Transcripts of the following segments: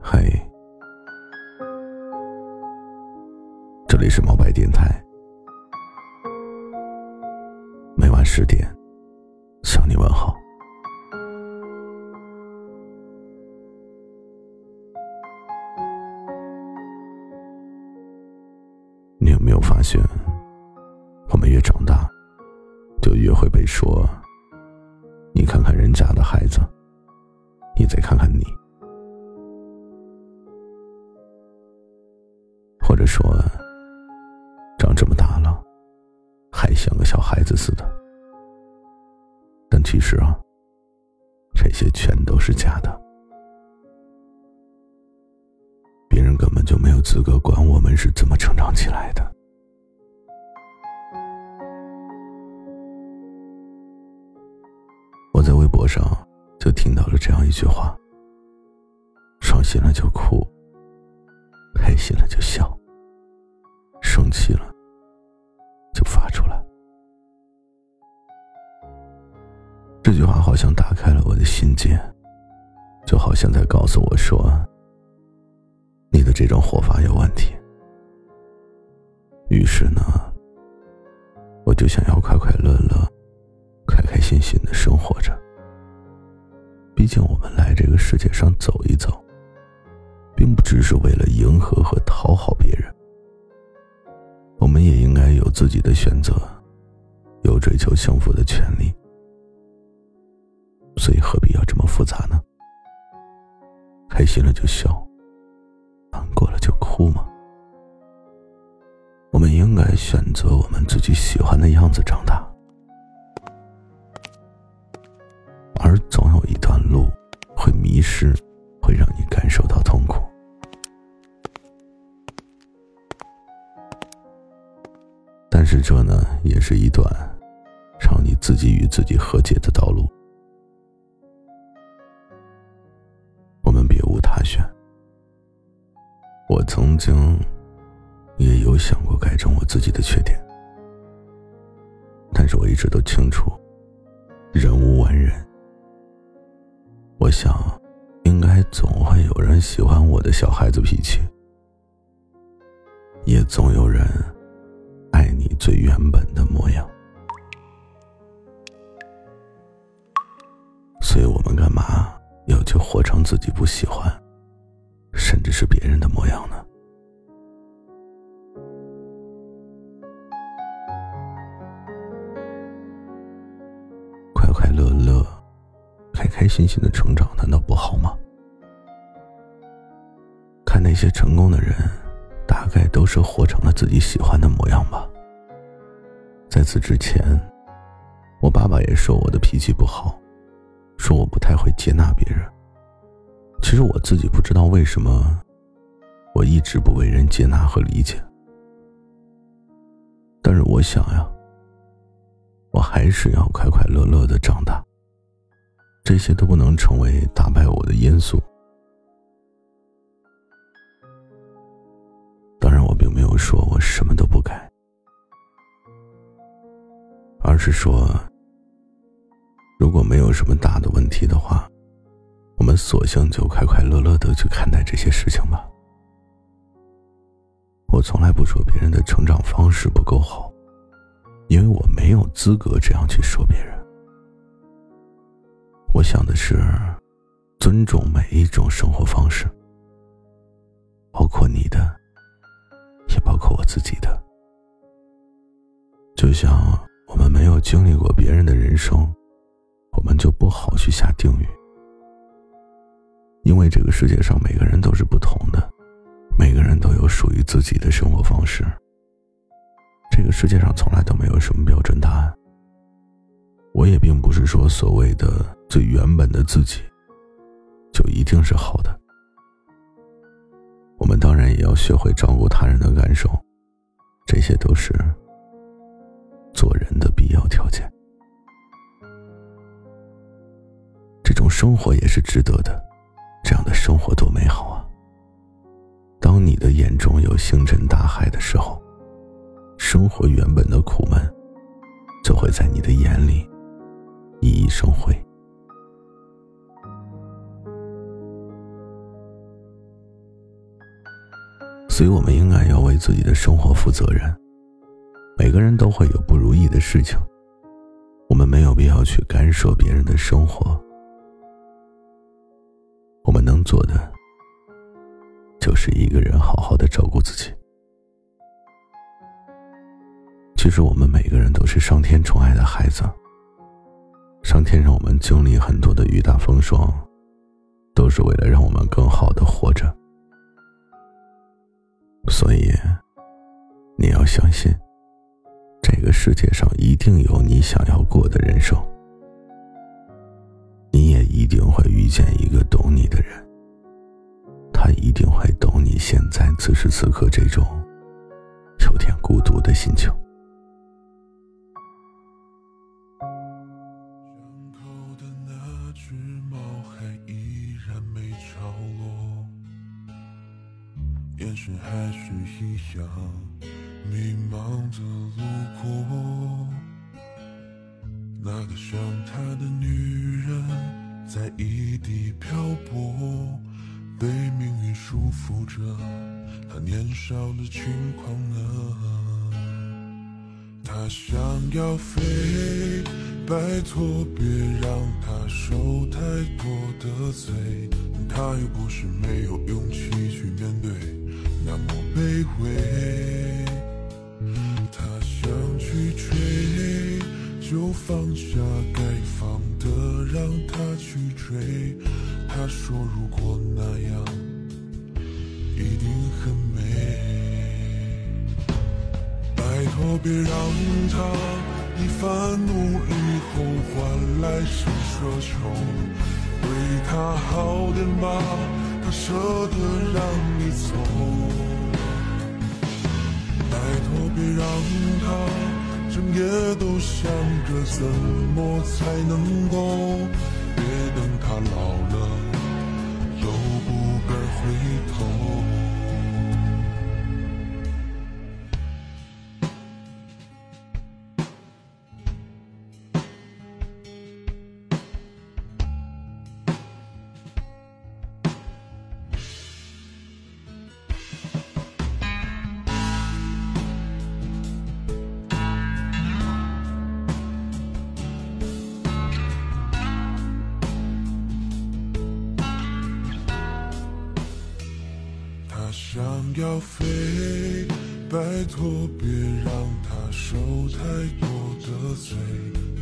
嗨，这里是毛白电台，每晚十点向你问好。你有没有发现，我们越长大，就越会被说：“你看看人家的孩子，还像个小孩子似的。但其实啊，这些全都是假的。别人根本就没有资格管我们是怎么成长起来的。我在微博上就听到了这样一句话：伤心了就哭，开心了就笑。生气了，句话好像打开了我的心结，就好像在告诉我说：“你的这种活法有问题。”于是呢，我就想要快快乐乐、开开心心的生活着。毕竟我们来这个世界上走一走，并不只是为了迎合和讨好别人。我们也应该有自己的选择，有追求幸福的权利，所以何必要这么复杂呢？开心了就笑，难过了就哭吗？我们应该选择我们自己喜欢的样子长大，而总有一段路会迷失，会让你感受到痛苦。但是这呢，也是一段让你自己与自己和解的道路。我曾经也有想过改正我自己的缺点，但是我一直都清楚，人无完人。我想，应该总会有人喜欢我的小孩子脾气，也总有人。爱你最原本的模样，所以我们干嘛要去活成自己不喜欢，甚至是别人的模样呢？快快乐乐、开开心心的成长，难道不好吗？看那些成功的人，大概都是活成了自己喜欢的模样吧。在此之前，我爸爸也说我的脾气不好，说我不太会接纳别人。其实我自己不知道为什么，我一直不为人接纳和理解。但是我想呀，我还是要快快乐乐的长大。这些都不能成为打败我的因素。当然，我并没有说我什么都不改。而是说，如果没有什么大的问题的话，们索性就快快乐乐的去看待这些事情吧。我从来不说别人的成长方式不够好，因为我没有资格这样去说别人。我想的是，尊重每一种生活方式，包括你的，也包括我自己的，就像。我们没有经历过别人的人生，我们就不好去下定语。因为这个世界上每个人都是不同的，每个人都有属于自己的生活方式。这个世界上从来都没有什么标准答案。我也并不是说所谓的最原本的自己，就一定是好的。我们当然也要学会照顾他人的感受，这些都是。做人的必要条件，这种生活也是值得的。这样的生活多美好啊。当你的眼中有星辰大海的时候生活原本的苦闷就会在你的眼里熠熠生辉。所以我们应该要为自己的生活负责任。每个人都会有不如意的事情我们没有必要去干涉别人的生活。我们能做的，就是一个人好好的照顾自己。其实，我们每个人都是上天宠爱的孩子。上天让我们经历很多的雨打风霜，都是为了让我们更好的活着。所以，你要相信，这个世界上一定有你想要过的人生。一定会遇见一个懂你的人，他一定会懂你现在此时此刻这种有点孤独的心情。眼神还是一样，迷茫的路过。那个想他的女人，在异地漂泊，被命运束缚着，他年少的轻狂啊。他想要飞，拜托别让他受太多的罪，他又不是没有勇气去面对。那么卑微，他想去追，就放下该放说如果那样，一定很美。拜托别让他一番努力后换来是奢求，对他好点吧。他舍得让你走，拜托别让他整夜都想着怎么才能够，别等他老了回头。想要飞，拜托别让他受太多的罪。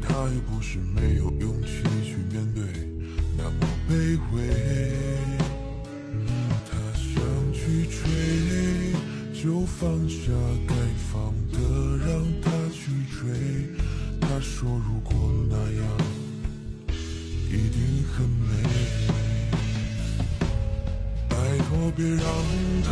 他又不是没有勇气去面对，那么卑微。他想去追，就放下该放别让他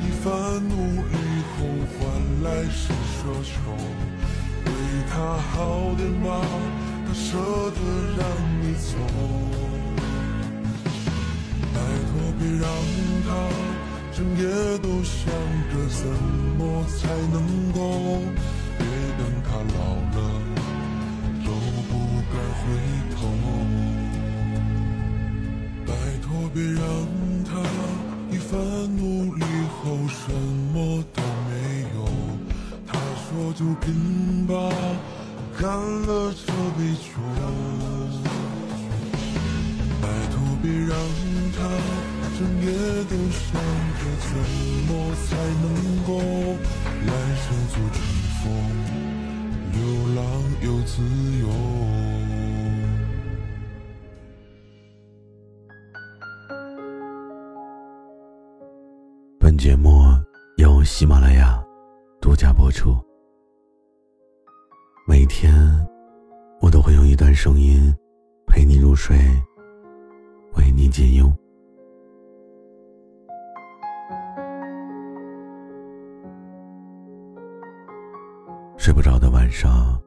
一番努力后换来是奢求，对他好点吧，他舍得让你走。拜托别让他整夜都想着怎么才能够，别等他老了都不敢回头。拜托别让。就拼吧，干了这杯酒。拜托别让他整夜都想着怎么才能够来生做乘风流浪又自由。节目由喜马拉雅独家播出。天，我都会用一段声音陪你入睡，为你解忧。睡不着的晚上。